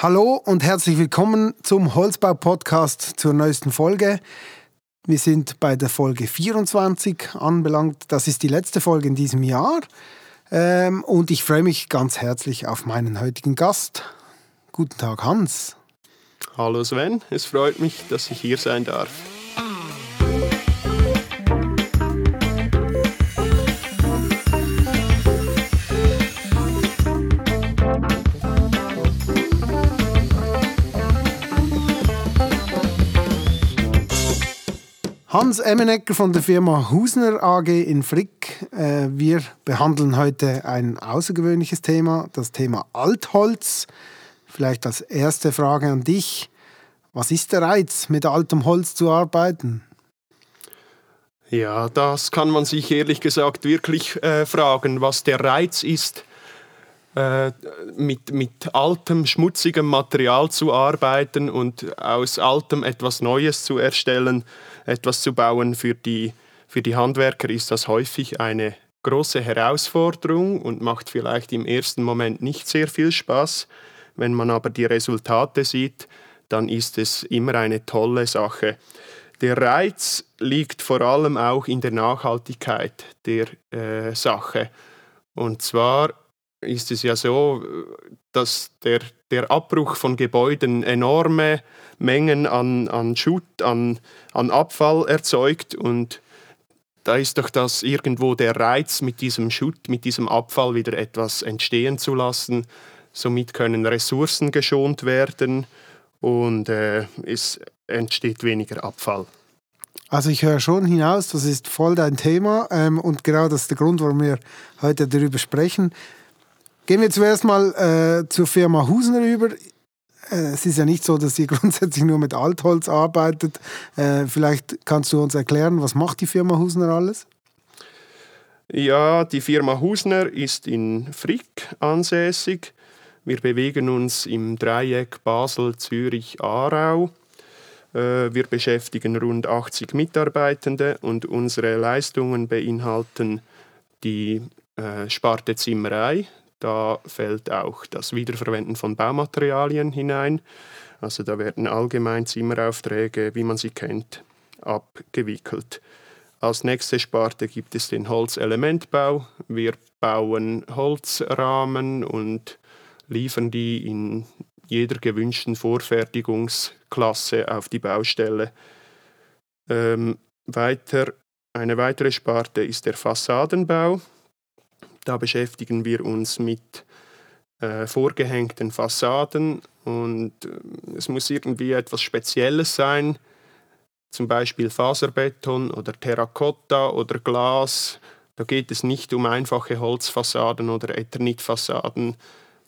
Hallo und herzlich willkommen zum Holzbau-Podcast zur neuesten Folge. Wir sind bei der Folge 24 anbelangt. Das ist die letzte Folge in diesem Jahr. Ähm, und ich freue mich ganz herzlich auf meinen heutigen Gast. Guten Tag, Hans. Hallo Sven, es freut mich, dass ich hier sein darf. Hans Emmenegger von der Firma Husner AG in Frick. Äh, wir behandeln heute ein außergewöhnliches Thema, das Thema Altholz. Vielleicht als erste Frage an dich. Was ist der Reiz, mit altem Holz zu arbeiten? Ja, das kann man sich ehrlich gesagt wirklich äh, fragen, was der Reiz ist, äh, mit, mit altem, schmutzigem Material zu arbeiten und aus altem etwas Neues zu erstellen etwas zu bauen für die, für die Handwerker ist das häufig eine große Herausforderung und macht vielleicht im ersten Moment nicht sehr viel Spaß. Wenn man aber die Resultate sieht, dann ist es immer eine tolle Sache. Der Reiz liegt vor allem auch in der Nachhaltigkeit der äh, Sache. Und zwar ist es ja so, dass der, der Abbruch von Gebäuden enorme Mengen an, an Schutt, an, an Abfall erzeugt und da ist doch das irgendwo der Reiz, mit diesem Schutt, mit diesem Abfall wieder etwas entstehen zu lassen. Somit können Ressourcen geschont werden und äh, es entsteht weniger Abfall. Also ich höre schon hinaus, das ist voll dein Thema ähm, und genau das ist der Grund, warum wir heute darüber sprechen. Gehen wir zuerst mal äh, zur Firma Husner über. Äh, es ist ja nicht so, dass ihr grundsätzlich nur mit Altholz arbeitet. Äh, vielleicht kannst du uns erklären, was macht die Firma Husner alles? Ja, die Firma Husner ist in Frick ansässig. Wir bewegen uns im Dreieck Basel, Zürich, Aarau. Äh, wir beschäftigen rund 80 Mitarbeitende und unsere Leistungen beinhalten die Sparte Zimmerei, da fällt auch das Wiederverwenden von Baumaterialien hinein. Also da werden allgemein Zimmeraufträge, wie man sie kennt, abgewickelt. Als nächste Sparte gibt es den Holzelementbau. Wir bauen Holzrahmen und liefern die in jeder gewünschten Vorfertigungsklasse auf die Baustelle. Ähm, weiter, eine weitere Sparte ist der Fassadenbau. Da beschäftigen wir uns mit äh, vorgehängten Fassaden und äh, es muss irgendwie etwas Spezielles sein, zum Beispiel Faserbeton oder Terrakotta oder Glas. Da geht es nicht um einfache Holzfassaden oder Eternitfassaden,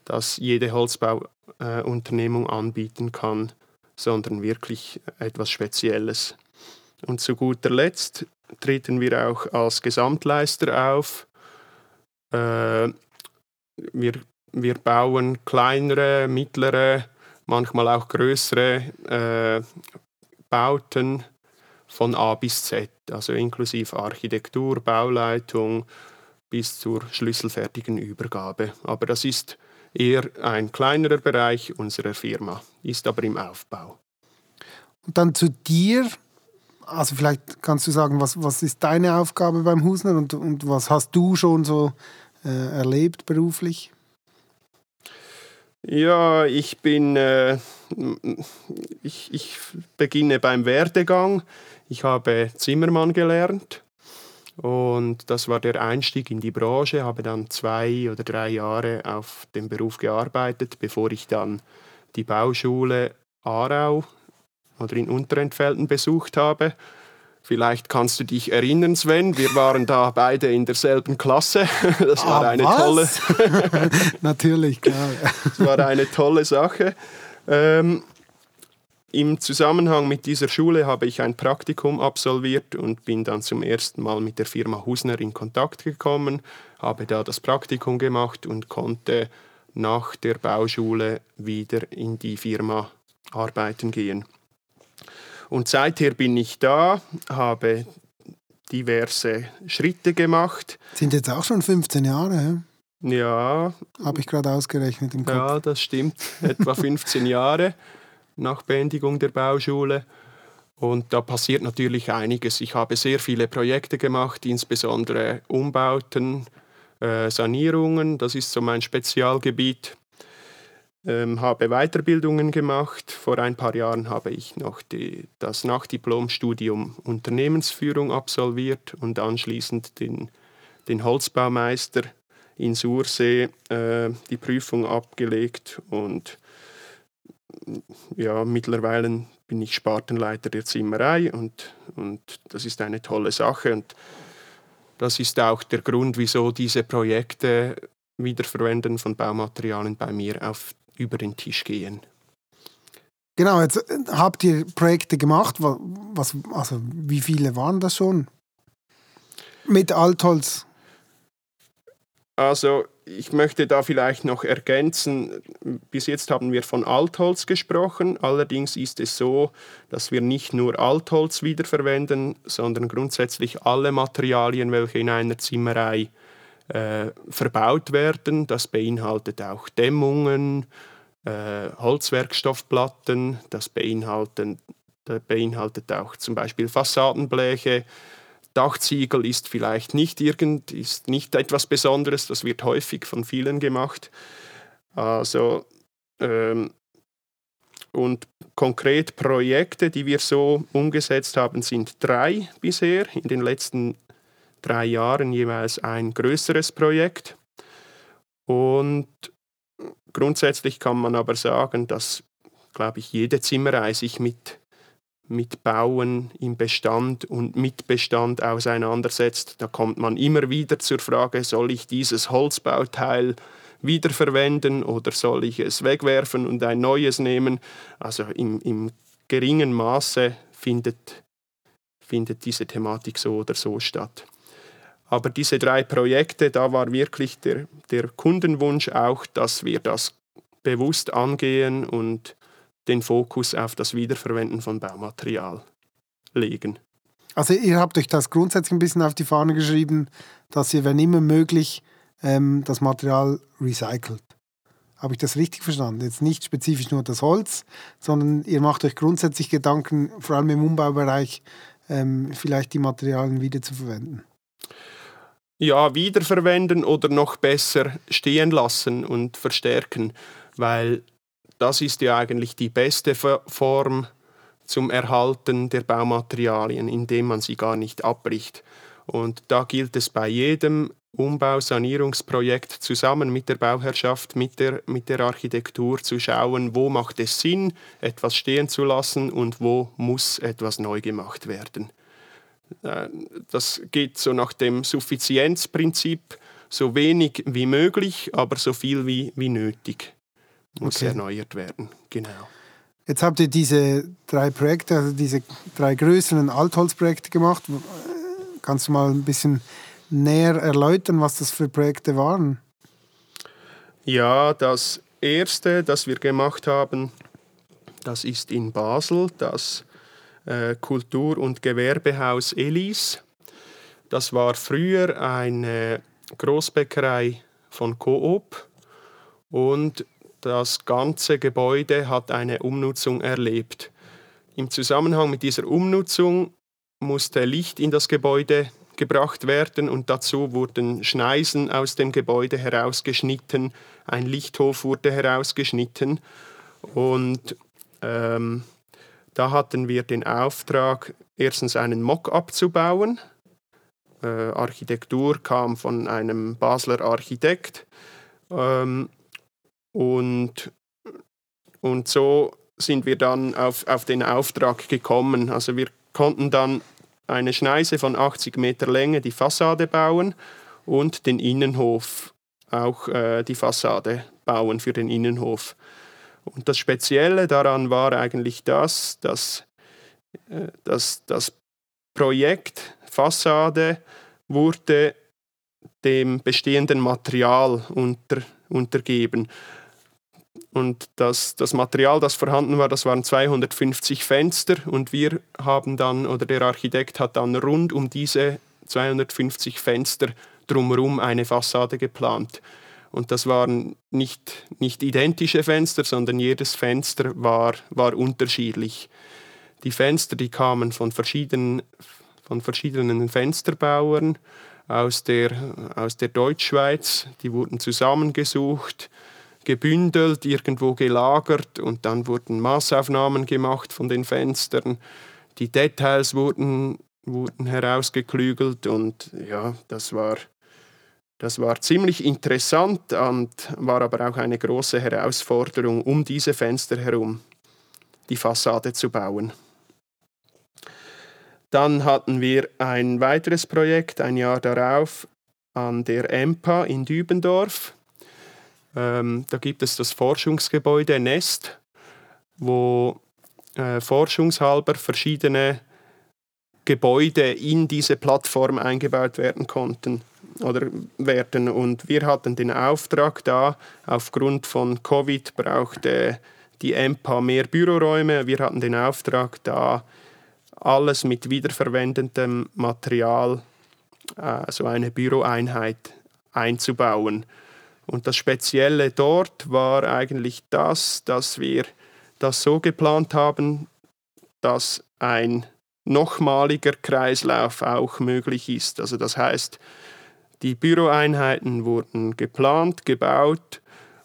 das jede Holzbauunternehmung äh, anbieten kann, sondern wirklich etwas Spezielles. Und zu guter Letzt treten wir auch als Gesamtleister auf äh, wir, wir bauen kleinere, mittlere, manchmal auch größere äh, Bauten von A bis Z, also inklusive Architektur, Bauleitung bis zur schlüsselfertigen Übergabe. Aber das ist eher ein kleinerer Bereich unserer Firma, ist aber im Aufbau. Und dann zu dir, also vielleicht kannst du sagen, was, was ist deine Aufgabe beim Husner und, und was hast du schon so erlebt beruflich? Ja, ich bin, äh, ich, ich beginne beim Werdegang. Ich habe Zimmermann gelernt und das war der Einstieg in die Branche. Habe dann zwei oder drei Jahre auf dem Beruf gearbeitet, bevor ich dann die Bauschule Aarau oder in Unterentfelden besucht habe. Vielleicht kannst du dich erinnern, Sven, wir waren da beide in derselben Klasse. Das war ah, eine was? tolle. Natürlich, klar. das war eine tolle Sache. Ähm, Im Zusammenhang mit dieser Schule habe ich ein Praktikum absolviert und bin dann zum ersten Mal mit der Firma Husner in Kontakt gekommen, habe da das Praktikum gemacht und konnte nach der Bauschule wieder in die Firma arbeiten gehen. Und seither bin ich da, habe diverse Schritte gemacht. Sind jetzt auch schon 15 Jahre? Ja. Habe ich gerade ausgerechnet im Kopf. Ja, das stimmt. Etwa 15 Jahre nach Beendigung der Bauschule. Und da passiert natürlich einiges. Ich habe sehr viele Projekte gemacht, insbesondere Umbauten, äh, Sanierungen. Das ist so mein Spezialgebiet. Ähm, habe Weiterbildungen gemacht. Vor ein paar Jahren habe ich noch die, das Nachdiplomstudium Unternehmensführung absolviert und anschließend den, den Holzbaumeister in Sursee äh, die Prüfung abgelegt und ja, mittlerweile bin ich Spartenleiter der Zimmerei und, und das ist eine tolle Sache und das ist auch der Grund, wieso diese Projekte Wiederverwenden von Baumaterialien bei mir auf, über den Tisch gehen. Genau, jetzt äh, habt ihr Projekte gemacht. Was, also wie viele waren das schon? Mit Altholz? Also ich möchte da vielleicht noch ergänzen, bis jetzt haben wir von Altholz gesprochen, allerdings ist es so, dass wir nicht nur Altholz wiederverwenden, sondern grundsätzlich alle Materialien, welche in einer Zimmerei äh, verbaut werden. Das beinhaltet auch Dämmungen, äh, Holzwerkstoffplatten, das beinhaltet, das beinhaltet auch zum Beispiel Fassadenbleche, Dachziegel ist vielleicht nicht irgend, ist nicht etwas Besonderes, das wird häufig von vielen gemacht. Also ähm, und konkret Projekte, die wir so umgesetzt haben, sind drei bisher. In den letzten drei Jahren jeweils ein größeres Projekt. Und grundsätzlich kann man aber sagen, dass, glaube ich, jede Zimmerei sich mit mit Bauen im Bestand und mit Bestand auseinandersetzt. Da kommt man immer wieder zur Frage, soll ich dieses Holzbauteil wiederverwenden oder soll ich es wegwerfen und ein neues nehmen? Also im, im geringen Maße findet, findet diese Thematik so oder so statt. Aber diese drei Projekte, da war wirklich der, der Kundenwunsch auch, dass wir das bewusst angehen und den Fokus auf das Wiederverwenden von Baumaterial legen. Also ihr habt euch das grundsätzlich ein bisschen auf die Fahne geschrieben, dass ihr, wenn immer möglich, ähm, das Material recycelt. Habe ich das richtig verstanden? Jetzt nicht spezifisch nur das Holz, sondern ihr macht euch grundsätzlich Gedanken, vor allem im Umbaubereich, ähm, vielleicht die Materialien wiederzuverwenden. Ja, wiederverwenden oder noch besser stehen lassen und verstärken, weil das ist ja eigentlich die beste Form zum Erhalten der Baumaterialien, indem man sie gar nicht abbricht. Und da gilt es bei jedem Umbau-Sanierungsprojekt zusammen mit der Bauherrschaft, mit der, mit der Architektur zu schauen, wo macht es Sinn, etwas stehen zu lassen und wo muss etwas neu gemacht werden. Das geht so nach dem Suffizienzprinzip, so wenig wie möglich, aber so viel wie, wie nötig muss okay. erneuert werden. Genau. Jetzt habt ihr diese drei Projekte, also diese drei größeren Altholzprojekte gemacht. Kannst du mal ein bisschen näher erläutern, was das für Projekte waren? Ja, das erste, das wir gemacht haben, das ist in Basel, das Kultur- und Gewerbehaus Elis. Das war früher eine Großbäckerei von Coop und das ganze Gebäude hat eine Umnutzung erlebt. Im Zusammenhang mit dieser Umnutzung musste Licht in das Gebäude gebracht werden und dazu wurden Schneisen aus dem Gebäude herausgeschnitten, ein Lichthof wurde herausgeschnitten und ähm, da hatten wir den Auftrag, erstens einen Mock-up zu bauen. Äh, Architektur kam von einem Basler Architekt. Ähm, und, und so sind wir dann auf, auf den Auftrag gekommen. Also wir konnten dann eine Schneise von 80 Meter Länge die Fassade bauen und den Innenhof, auch äh, die Fassade bauen für den Innenhof. Und das Spezielle daran war eigentlich das, dass, äh, dass das Projekt Fassade wurde dem bestehenden Material unter, untergeben. Und das, das Material, das vorhanden war, das waren 250 Fenster und wir haben dann, oder der Architekt hat dann rund um diese 250 Fenster drumherum eine Fassade geplant. Und das waren nicht, nicht identische Fenster, sondern jedes Fenster war, war unterschiedlich. Die Fenster, die kamen von verschiedenen, von verschiedenen Fensterbauern aus der, aus der Deutschschweiz. Die wurden zusammengesucht, gebündelt, irgendwo gelagert und dann wurden Maßaufnahmen gemacht von den Fenstern. Die Details wurden, wurden herausgeklügelt und ja, das war, das war ziemlich interessant und war aber auch eine große Herausforderung, um diese Fenster herum die Fassade zu bauen. Dann hatten wir ein weiteres Projekt ein Jahr darauf an der EMPA in Dübendorf. Ähm, da gibt es das Forschungsgebäude Nest, wo äh, forschungshalber verschiedene Gebäude in diese Plattform eingebaut werden konnten oder werden. Und wir hatten den Auftrag da, aufgrund von Covid brauchte die EMPA mehr Büroräume. Wir hatten den Auftrag da, alles mit wiederverwendendem Material, äh, so eine Büroeinheit einzubauen. Und das Spezielle dort war eigentlich das, dass wir das so geplant haben, dass ein nochmaliger Kreislauf auch möglich ist. Also das heißt, die Büroeinheiten wurden geplant, gebaut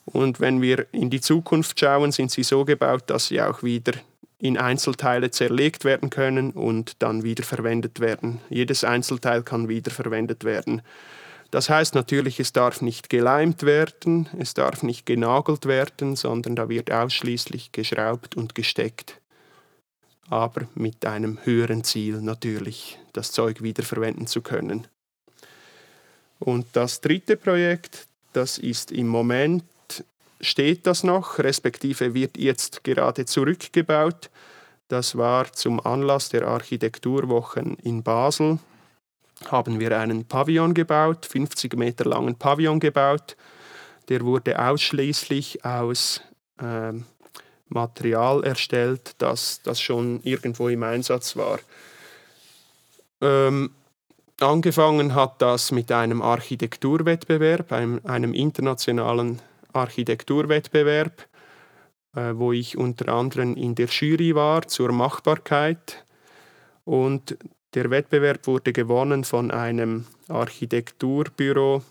und wenn wir in die Zukunft schauen, sind sie so gebaut, dass sie auch wieder in Einzelteile zerlegt werden können und dann wiederverwendet werden. Jedes Einzelteil kann wiederverwendet werden. Das heißt natürlich, es darf nicht geleimt werden, es darf nicht genagelt werden, sondern da wird ausschließlich geschraubt und gesteckt aber mit einem höheren Ziel natürlich, das Zeug wiederverwenden zu können. Und das dritte Projekt, das ist im Moment, steht das noch, respektive wird jetzt gerade zurückgebaut. Das war zum Anlass der Architekturwochen in Basel. Haben wir einen Pavillon gebaut, 50 Meter langen Pavillon gebaut. Der wurde ausschließlich aus ähm, Material erstellt, das, das schon irgendwo im Einsatz war. Ähm, angefangen hat das mit einem Architekturwettbewerb, einem, einem internationalen Architekturwettbewerb, äh, wo ich unter anderem in der Jury war zur Machbarkeit. Und der Wettbewerb wurde gewonnen von einem Architekturbüro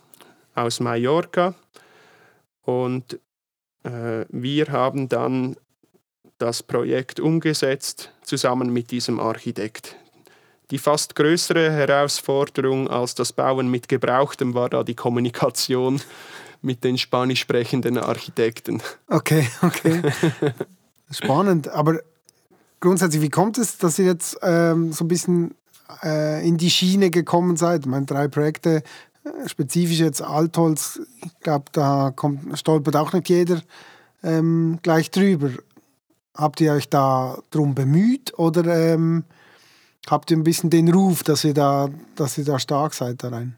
aus Mallorca. Und äh, wir haben dann das Projekt umgesetzt, zusammen mit diesem Architekt. Die fast größere Herausforderung als das Bauen mit Gebrauchtem war da die Kommunikation mit den spanisch sprechenden Architekten. Okay, okay. Spannend. Aber grundsätzlich, wie kommt es, dass ihr jetzt ähm, so ein bisschen äh, in die Schiene gekommen seid? Ich meine, drei Projekte, äh, spezifisch jetzt Altholz, ich glaube, da kommt, stolpert auch nicht jeder ähm, gleich drüber. Habt ihr euch da drum bemüht oder ähm, habt ihr ein bisschen den Ruf, dass ihr da, dass ihr da stark seid da rein?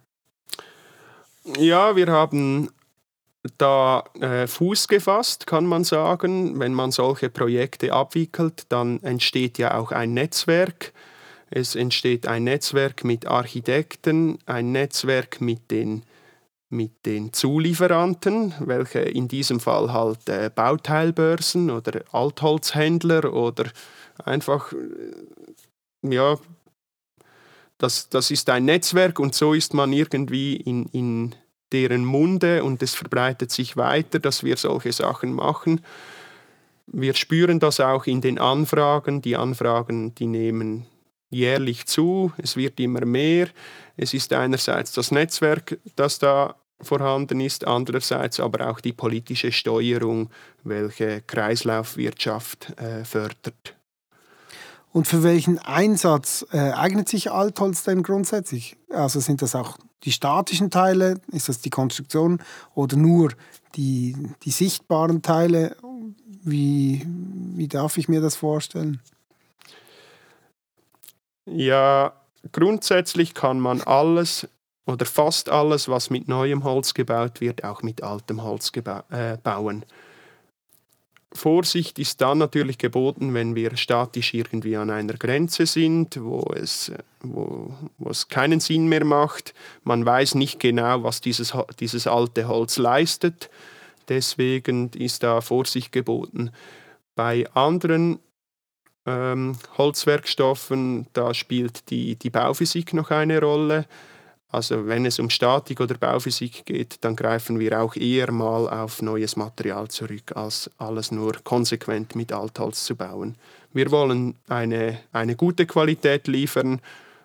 Ja, wir haben da äh, Fuß gefasst, kann man sagen. Wenn man solche Projekte abwickelt, dann entsteht ja auch ein Netzwerk. Es entsteht ein Netzwerk mit Architekten, ein Netzwerk mit den mit den Zulieferanten, welche in diesem Fall halt äh, Bauteilbörsen oder Altholzhändler oder einfach, äh, ja, das, das ist ein Netzwerk und so ist man irgendwie in, in deren Munde und es verbreitet sich weiter, dass wir solche Sachen machen. Wir spüren das auch in den Anfragen. Die Anfragen, die nehmen jährlich zu, es wird immer mehr. Es ist einerseits das Netzwerk, das da vorhanden ist, andererseits aber auch die politische Steuerung, welche Kreislaufwirtschaft äh, fördert. Und für welchen Einsatz äh, eignet sich Altholz denn grundsätzlich? Also sind das auch die statischen Teile, ist das die Konstruktion oder nur die, die sichtbaren Teile? Wie, wie darf ich mir das vorstellen? Ja, grundsätzlich kann man alles oder fast alles, was mit neuem Holz gebaut wird, auch mit altem Holz äh, bauen. Vorsicht ist dann natürlich geboten, wenn wir statisch irgendwie an einer Grenze sind, wo es, wo, wo es keinen Sinn mehr macht. Man weiß nicht genau, was dieses, dieses alte Holz leistet. Deswegen ist da Vorsicht geboten. Bei anderen ähm, Holzwerkstoffen, da spielt die, die Bauphysik noch eine Rolle. Also wenn es um Statik oder Bauphysik geht, dann greifen wir auch eher mal auf neues Material zurück, als alles nur konsequent mit Altholz zu bauen. Wir wollen eine, eine gute Qualität liefern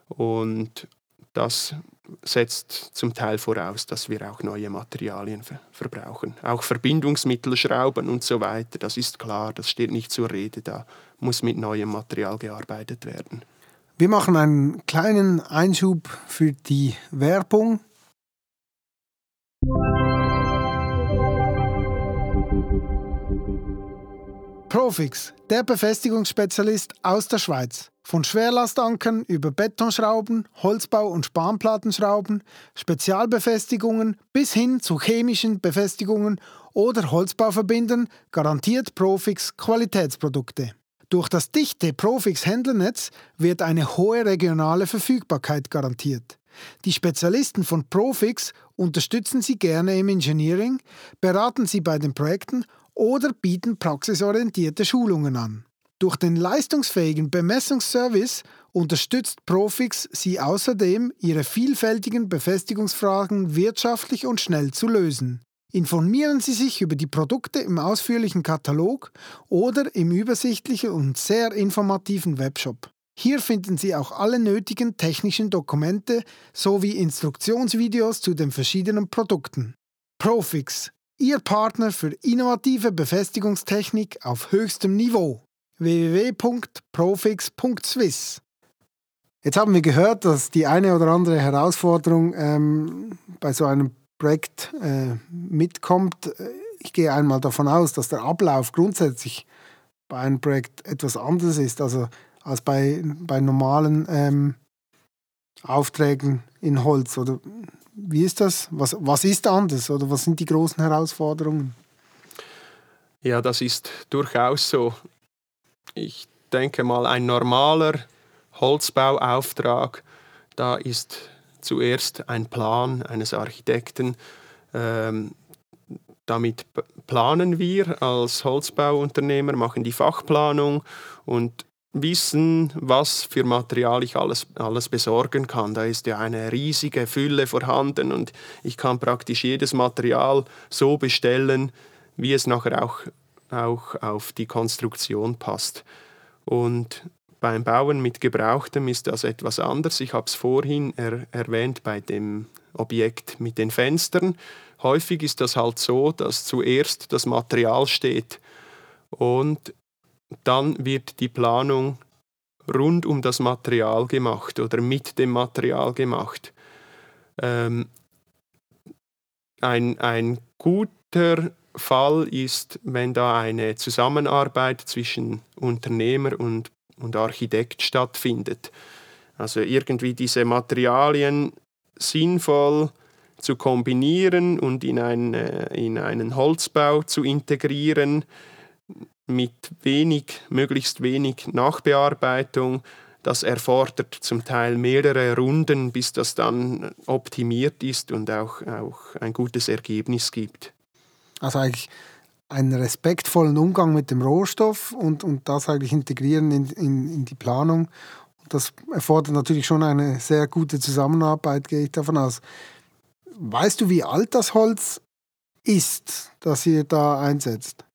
und das setzt zum Teil voraus, dass wir auch neue Materialien ver verbrauchen. Auch Verbindungsmittel, Schrauben und so weiter, das ist klar, das steht nicht zur Rede, da muss mit neuem Material gearbeitet werden. Wir machen einen kleinen Einschub für die Werbung. Profix, der Befestigungsspezialist aus der Schweiz. Von Schwerlastankern über Betonschrauben, Holzbau- und Spanplattenschrauben, Spezialbefestigungen bis hin zu chemischen Befestigungen oder Holzbauverbindern garantiert Profix Qualitätsprodukte. Durch das dichte Profix-Händlernetz wird eine hohe regionale Verfügbarkeit garantiert. Die Spezialisten von Profix unterstützen Sie gerne im Engineering, beraten Sie bei den Projekten oder bieten praxisorientierte Schulungen an. Durch den leistungsfähigen Bemessungsservice unterstützt Profix Sie außerdem, Ihre vielfältigen Befestigungsfragen wirtschaftlich und schnell zu lösen. Informieren Sie sich über die Produkte im ausführlichen Katalog oder im übersichtlichen und sehr informativen Webshop. Hier finden Sie auch alle nötigen technischen Dokumente sowie Instruktionsvideos zu den verschiedenen Produkten. Profix, Ihr Partner für innovative Befestigungstechnik auf höchstem Niveau. www.profix.swiss Jetzt haben wir gehört, dass die eine oder andere Herausforderung ähm, bei so einem Projekt äh, mitkommt. Ich gehe einmal davon aus, dass der Ablauf grundsätzlich bei einem Projekt etwas anderes ist, also als bei, bei normalen ähm, Aufträgen in Holz. Oder wie ist das? Was, was ist anders oder was sind die großen Herausforderungen? Ja, das ist durchaus so. Ich denke mal, ein normaler Holzbauauftrag, da ist zuerst ein Plan eines Architekten. Ähm, damit planen wir als Holzbauunternehmer, machen die Fachplanung und wissen, was für Material ich alles, alles besorgen kann. Da ist ja eine riesige Fülle vorhanden und ich kann praktisch jedes Material so bestellen, wie es nachher auch, auch auf die Konstruktion passt. Und beim Bauen mit Gebrauchtem ist das etwas anders. Ich habe es vorhin er erwähnt bei dem Objekt mit den Fenstern. Häufig ist das halt so, dass zuerst das Material steht und dann wird die Planung rund um das Material gemacht oder mit dem Material gemacht. Ähm, ein, ein guter Fall ist, wenn da eine Zusammenarbeit zwischen Unternehmer und und Architekt stattfindet. Also irgendwie diese Materialien sinnvoll zu kombinieren und in, ein, in einen Holzbau zu integrieren mit wenig, möglichst wenig Nachbearbeitung. Das erfordert zum Teil mehrere Runden, bis das dann optimiert ist und auch, auch ein gutes Ergebnis gibt. Also eigentlich einen respektvollen Umgang mit dem Rohstoff und, und das eigentlich integrieren in, in, in die Planung. Das erfordert natürlich schon eine sehr gute Zusammenarbeit, gehe ich davon aus. Weißt du, wie alt das Holz ist, das ihr da einsetzt?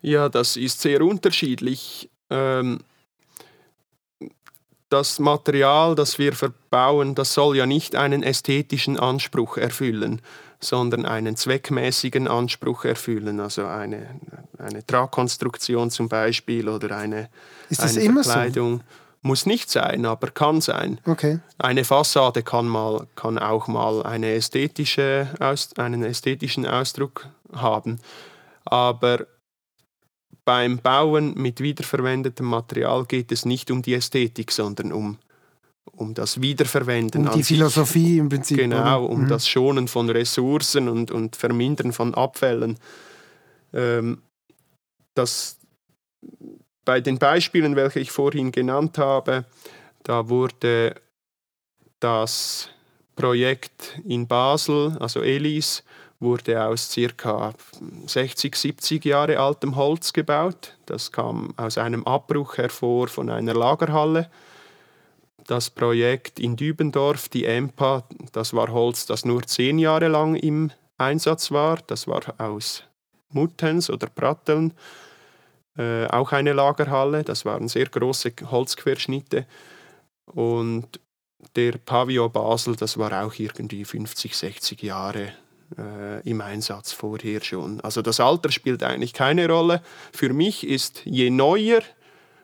Ja, das ist sehr unterschiedlich. Ähm, das Material, das wir verbauen, das soll ja nicht einen ästhetischen Anspruch erfüllen sondern einen zweckmäßigen Anspruch erfüllen, also eine, eine Tragkonstruktion zum Beispiel oder eine, Ist das eine immer Verkleidung. So? Muss nicht sein, aber kann sein. Okay. Eine Fassade kann, mal, kann auch mal eine ästhetische, einen ästhetischen Ausdruck haben. Aber beim Bauen mit wiederverwendetem Material geht es nicht um die Ästhetik, sondern um um das Wiederverwenden. Um die Philosophie sich. im Prinzip. Genau, um mhm. das Schonen von Ressourcen und, und Vermindern von Abfällen. Ähm, das, bei den Beispielen, welche ich vorhin genannt habe, da wurde das Projekt in Basel, also ELIS, wurde aus circa 60, 70 Jahre altem Holz gebaut. Das kam aus einem Abbruch hervor von einer Lagerhalle. Das Projekt in Dübendorf, die EMPA, das war Holz, das nur zehn Jahre lang im Einsatz war. Das war aus Muttens oder Pratteln, äh, auch eine Lagerhalle. Das waren sehr große Holzquerschnitte. Und der Pavillon Basel, das war auch irgendwie 50, 60 Jahre äh, im Einsatz vorher schon. Also das Alter spielt eigentlich keine Rolle. Für mich ist je neuer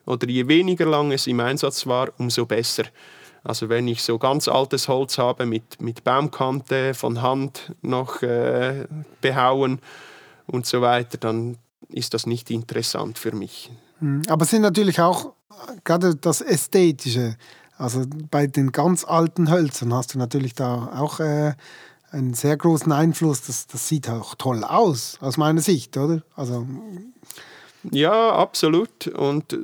oder je weniger lang es im Einsatz war, umso besser. Also wenn ich so ganz altes Holz habe mit, mit Baumkante von Hand noch äh, behauen und so weiter, dann ist das nicht interessant für mich. Hm, aber es sind natürlich auch gerade das Ästhetische. Also bei den ganz alten Hölzern hast du natürlich da auch äh, einen sehr großen Einfluss. Das, das sieht auch toll aus, aus meiner Sicht, oder? Also ja, absolut. Und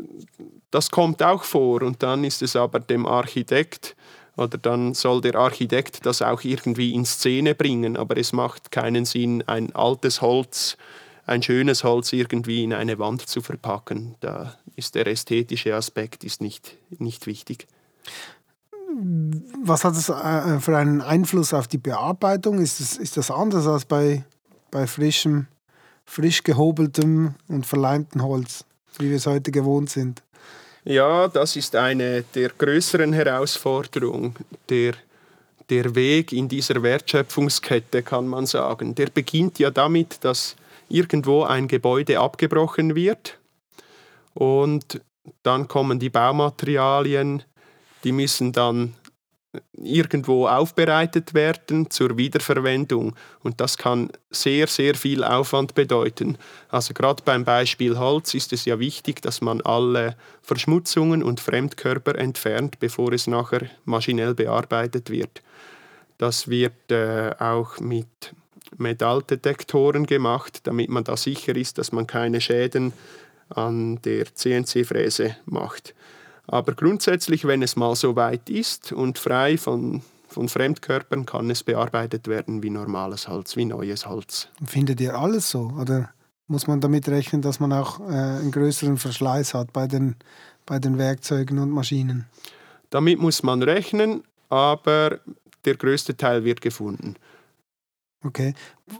das kommt auch vor. Und dann ist es aber dem Architekt oder dann soll der Architekt das auch irgendwie in Szene bringen. Aber es macht keinen Sinn, ein altes Holz, ein schönes Holz irgendwie in eine Wand zu verpacken. Da ist der ästhetische Aspekt ist nicht, nicht wichtig. Was hat es äh, für einen Einfluss auf die Bearbeitung? Ist, es, ist das anders als bei, bei frischem, frisch gehobeltem und verleimtem Holz, wie wir es heute gewohnt sind? Ja, das ist eine der größeren Herausforderungen. Der, der Weg in dieser Wertschöpfungskette, kann man sagen, der beginnt ja damit, dass irgendwo ein Gebäude abgebrochen wird und dann kommen die Baumaterialien, die müssen dann irgendwo aufbereitet werden zur Wiederverwendung. Und das kann sehr, sehr viel Aufwand bedeuten. Also gerade beim Beispiel Holz ist es ja wichtig, dass man alle Verschmutzungen und Fremdkörper entfernt, bevor es nachher maschinell bearbeitet wird. Das wird äh, auch mit Metalldetektoren gemacht, damit man da sicher ist, dass man keine Schäden an der CNC-Fräse macht. Aber grundsätzlich, wenn es mal so weit ist und frei von, von Fremdkörpern, kann es bearbeitet werden wie normales Holz, wie neues Holz. Findet ihr alles so? Oder muss man damit rechnen, dass man auch äh, einen größeren Verschleiß hat bei den, bei den Werkzeugen und Maschinen? Damit muss man rechnen, aber der größte Teil wird gefunden. Okay.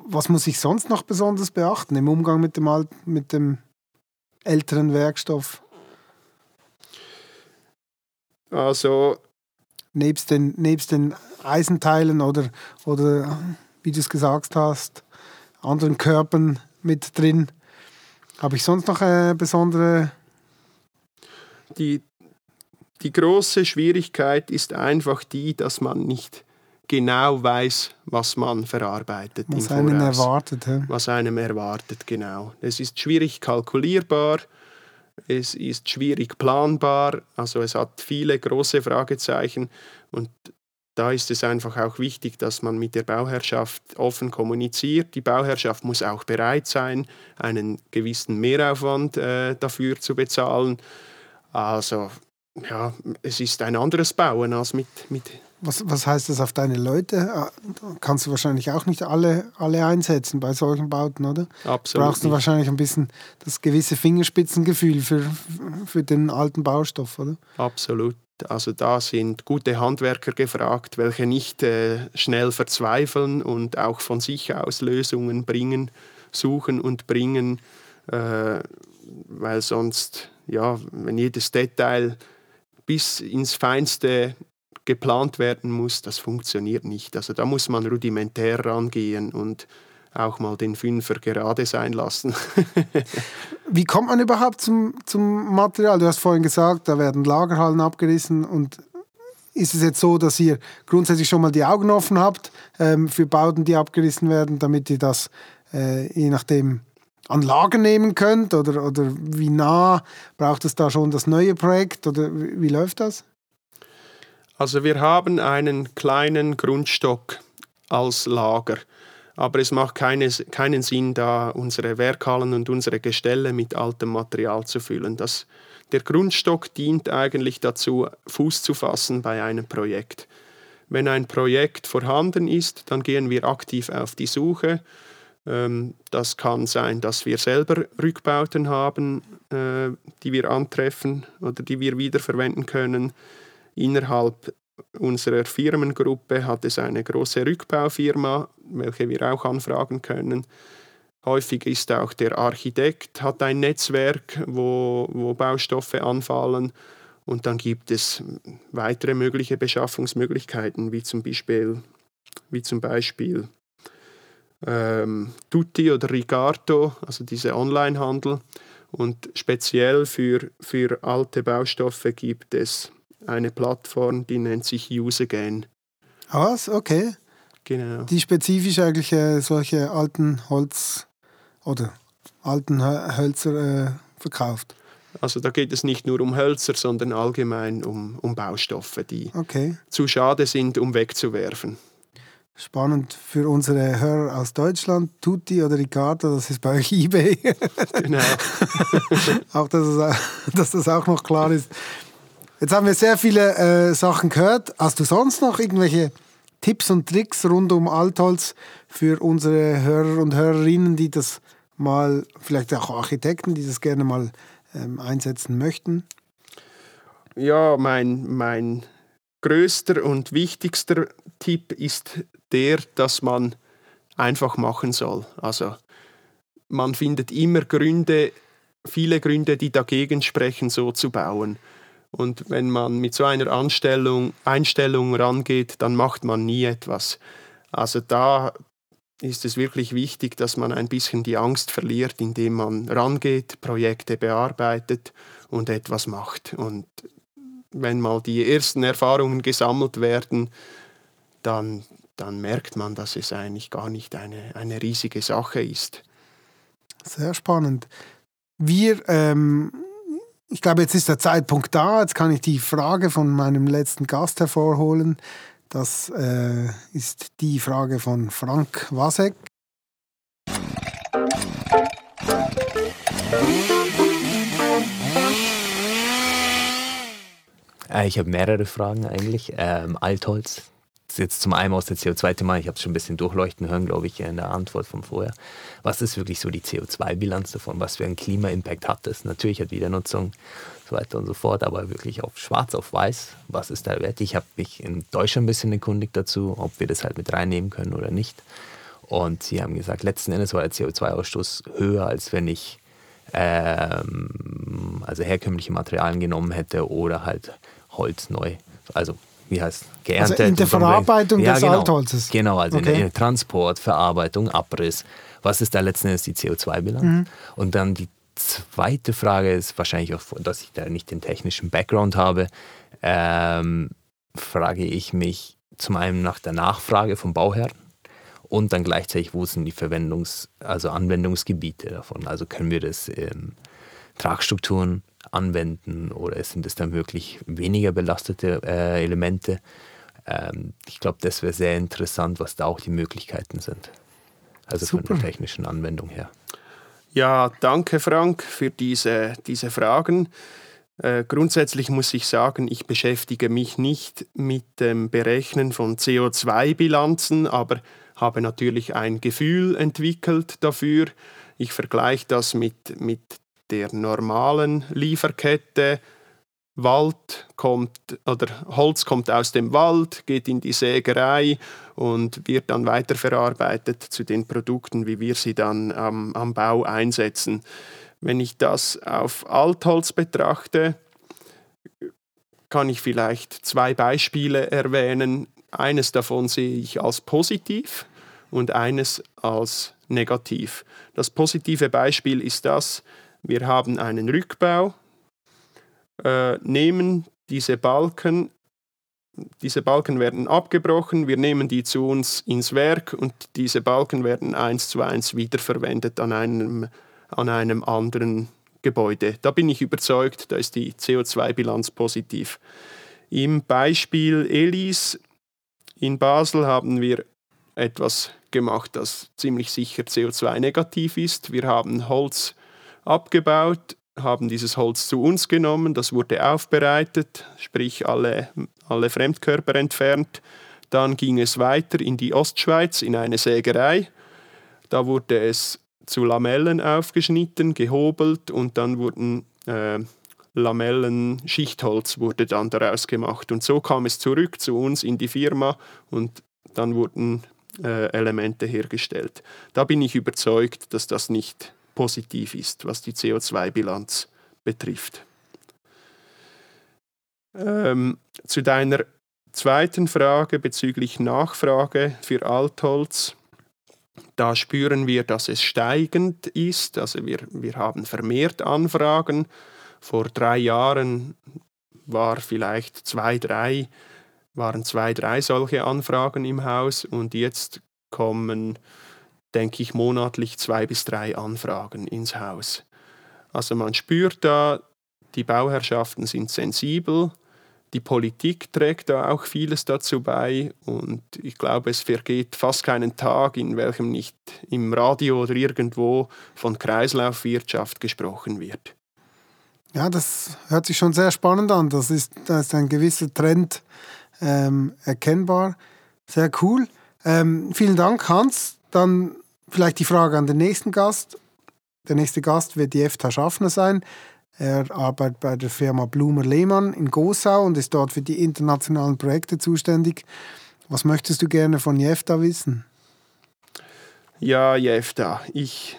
Was muss ich sonst noch besonders beachten im Umgang mit dem, Alt mit dem älteren Werkstoff? Also. Nebst den, nebst den Eisenteilen oder, oder, wie du es gesagt hast, anderen Körpern mit drin. Habe ich sonst noch eine besondere. Die, die große Schwierigkeit ist einfach die, dass man nicht genau weiß, was man verarbeitet. Was einem erwartet. Ja. Was einem erwartet, genau. Es ist schwierig kalkulierbar es ist schwierig planbar, also es hat viele große Fragezeichen und da ist es einfach auch wichtig, dass man mit der Bauherrschaft offen kommuniziert. Die Bauherrschaft muss auch bereit sein, einen gewissen Mehraufwand äh, dafür zu bezahlen. Also ja, es ist ein anderes Bauen als mit, mit was, was heißt das auf deine Leute? Ah, kannst du wahrscheinlich auch nicht alle, alle einsetzen bei solchen Bauten, oder? Absolut. Brauchst du wahrscheinlich ein bisschen das gewisse Fingerspitzengefühl für, für den alten Baustoff, oder? Absolut. Also da sind gute Handwerker gefragt, welche nicht äh, schnell verzweifeln und auch von sich aus Lösungen bringen, suchen und bringen, äh, weil sonst, ja, wenn jedes Detail bis ins Feinste geplant werden muss, das funktioniert nicht. Also da muss man rudimentär rangehen und auch mal den Fünfer gerade sein lassen. Wie kommt man überhaupt zum, zum Material? Du hast vorhin gesagt, da werden Lagerhallen abgerissen und ist es jetzt so, dass ihr grundsätzlich schon mal die Augen offen habt ähm, für Bauten, die abgerissen werden, damit ihr das äh, je nachdem an Lager nehmen könnt? Oder, oder wie nah braucht es da schon das neue Projekt? Oder wie, wie läuft das? Also wir haben einen kleinen Grundstock als Lager. Aber es macht keine, keinen Sinn, da unsere Werkhallen und unsere Gestelle mit altem Material zu füllen. Das, der Grundstock dient eigentlich dazu, Fuß zu fassen bei einem Projekt. Wenn ein Projekt vorhanden ist, dann gehen wir aktiv auf die Suche. Ähm, das kann sein, dass wir selber Rückbauten haben, äh, die wir antreffen oder die wir wiederverwenden können. Innerhalb unserer Firmengruppe hat es eine große Rückbaufirma, welche wir auch anfragen können. Häufig ist auch der Architekt, hat ein Netzwerk, wo, wo Baustoffe anfallen. Und dann gibt es weitere mögliche Beschaffungsmöglichkeiten, wie zum Beispiel, wie zum Beispiel ähm, Tutti oder Ricardo, also diese Onlinehandel. Und speziell für, für alte Baustoffe gibt es eine Plattform, die nennt sich UseGain. Was? Okay. Genau. Die spezifisch eigentlich äh, solche alten Holz oder alten Hölzer äh, verkauft. Also da geht es nicht nur um Hölzer, sondern allgemein um, um Baustoffe, die okay. zu schade sind, um wegzuwerfen. Spannend für unsere Hörer aus Deutschland. Tutti oder Ricardo, das ist bei euch eBay. Genau. auch, dass, es, dass das auch noch klar ist. Jetzt haben wir sehr viele äh, Sachen gehört. Hast du sonst noch irgendwelche Tipps und Tricks rund um Altholz für unsere Hörer und Hörerinnen, die das mal, vielleicht auch Architekten, die das gerne mal ähm, einsetzen möchten? Ja, mein, mein größter und wichtigster Tipp ist der, dass man einfach machen soll. Also man findet immer Gründe, viele Gründe, die dagegen sprechen, so zu bauen. Und wenn man mit so einer Anstellung, Einstellung rangeht, dann macht man nie etwas. Also da ist es wirklich wichtig, dass man ein bisschen die Angst verliert, indem man rangeht, Projekte bearbeitet und etwas macht. Und wenn mal die ersten Erfahrungen gesammelt werden, dann, dann merkt man, dass es eigentlich gar nicht eine, eine riesige Sache ist. Sehr spannend. Wir ähm, ich glaube, jetzt ist der Zeitpunkt da. Jetzt kann ich die Frage von meinem letzten Gast hervorholen. Das äh, ist die Frage von Frank Wasek. Äh, ich habe mehrere Fragen eigentlich. Ähm, Altholz, jetzt zum einen aus der CO2-Thema, ich habe es schon ein bisschen durchleuchten hören, glaube ich, in der Antwort von vorher. Was ist wirklich so die CO2-Bilanz davon? Was für einen Klima-Impact hat das? Natürlich hat Wiedernutzung so weiter und so fort, aber wirklich auf schwarz auf weiß, was ist der Wert? Ich habe mich in Deutschland ein bisschen erkundigt dazu, ob wir das halt mit reinnehmen können oder nicht. Und sie haben gesagt, letzten Endes war der CO2-Ausstoß höher, als wenn ich ähm, also herkömmliche Materialien genommen hätte oder halt Holz neu, also wie heißt geerntet. Also in der Verarbeitung ja, des genau, Altholzes. Genau, also okay. in der Transport, Verarbeitung, Abriss. Was ist da letzten Endes die CO2-Bilanz? Mhm. Und dann die zweite Frage ist wahrscheinlich auch, dass ich da nicht den technischen Background habe, ähm, frage ich mich zum einen nach der Nachfrage vom Bauherrn und dann gleichzeitig, wo sind die Verwendungs-, also Anwendungsgebiete davon? Also können wir das in Tragstrukturen anwenden oder sind es dann wirklich weniger belastete äh, Elemente? Ähm, ich glaube, das wäre sehr interessant, was da auch die Möglichkeiten sind. Also Super. von der technischen Anwendung her. Ja, danke Frank für diese, diese Fragen. Äh, grundsätzlich muss ich sagen, ich beschäftige mich nicht mit dem Berechnen von CO2-Bilanzen, aber habe natürlich ein Gefühl entwickelt dafür. Ich vergleiche das mit, mit der normalen Lieferkette. Wald kommt oder Holz kommt aus dem Wald, geht in die Sägerei und wird dann weiterverarbeitet zu den Produkten, wie wir sie dann am, am Bau einsetzen. Wenn ich das auf Altholz betrachte, kann ich vielleicht zwei Beispiele erwähnen. Eines davon sehe ich als positiv und eines als negativ. Das positive Beispiel ist das, wir haben einen Rückbau, äh, nehmen diese Balken, diese Balken werden abgebrochen, wir nehmen die zu uns ins Werk und diese Balken werden eins zu eins wiederverwendet an einem, an einem anderen Gebäude. Da bin ich überzeugt, da ist die CO2-Bilanz positiv. Im Beispiel Elis in Basel haben wir etwas gemacht, das ziemlich sicher CO2-negativ ist. Wir haben Holz abgebaut, haben dieses Holz zu uns genommen, das wurde aufbereitet, sprich alle, alle Fremdkörper entfernt. Dann ging es weiter in die Ostschweiz in eine Sägerei. Da wurde es zu Lamellen aufgeschnitten, gehobelt und dann wurden äh, Lamellen, Schichtholz wurde dann daraus gemacht. Und so kam es zurück zu uns in die Firma und dann wurden äh, Elemente hergestellt. Da bin ich überzeugt, dass das nicht positiv ist, was die CO2-Bilanz betrifft. Ähm, zu deiner zweiten Frage bezüglich Nachfrage für Altholz. Da spüren wir, dass es steigend ist. Also wir, wir haben vermehrt Anfragen. Vor drei Jahren war vielleicht zwei, drei, waren zwei, drei solche Anfragen im Haus und jetzt kommen, denke ich, monatlich zwei bis drei Anfragen ins Haus. Also man spürt da, die Bauherrschaften sind sensibel, die Politik trägt da auch vieles dazu bei und ich glaube, es vergeht fast keinen Tag, in welchem nicht im Radio oder irgendwo von Kreislaufwirtschaft gesprochen wird. Ja, das hört sich schon sehr spannend an. Das ist, da ist ein gewisser Trend ähm, erkennbar. Sehr cool. Ähm, vielen Dank, Hans. Dann vielleicht die Frage an den nächsten Gast. Der nächste Gast wird Jefta Schaffner sein. Er arbeitet bei der Firma Blumer Lehmann in Gosau und ist dort für die internationalen Projekte zuständig. Was möchtest du gerne von Jefta wissen? Ja, Jefta, ich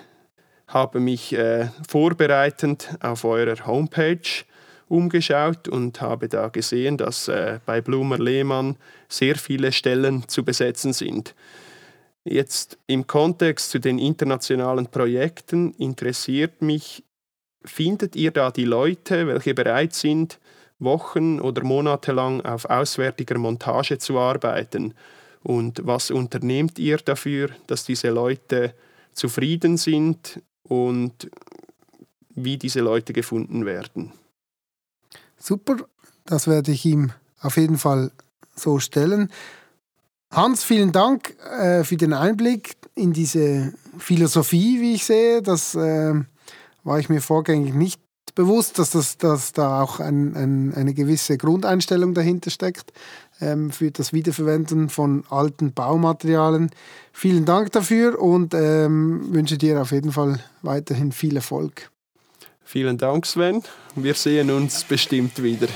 habe mich äh, vorbereitend auf eurer Homepage umgeschaut und habe da gesehen, dass äh, bei Blumer Lehmann sehr viele Stellen zu besetzen sind. Jetzt im Kontext zu den internationalen Projekten interessiert mich, findet ihr da die Leute, welche bereit sind, Wochen oder Monate lang auf auswärtiger Montage zu arbeiten? Und was unternehmt ihr dafür, dass diese Leute zufrieden sind und wie diese Leute gefunden werden? Super, das werde ich ihm auf jeden Fall so stellen. Hans, vielen Dank äh, für den Einblick in diese Philosophie, wie ich sehe. Das äh, war ich mir vorgängig nicht bewusst, dass, das, dass da auch ein, ein, eine gewisse Grundeinstellung dahinter steckt ähm, für das Wiederverwenden von alten Baumaterialien. Vielen Dank dafür und ähm, wünsche dir auf jeden Fall weiterhin viel Erfolg. Vielen Dank, Sven. Wir sehen uns bestimmt wieder.